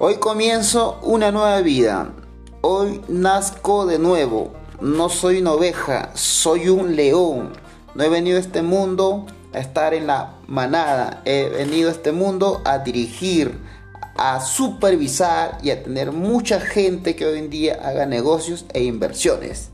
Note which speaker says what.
Speaker 1: Hoy comienzo una nueva vida. Hoy nazco de nuevo. No soy una oveja, soy un león. No he venido a este mundo a estar en la manada. He venido a este mundo a dirigir, a supervisar y a tener mucha gente que hoy en día haga negocios e inversiones.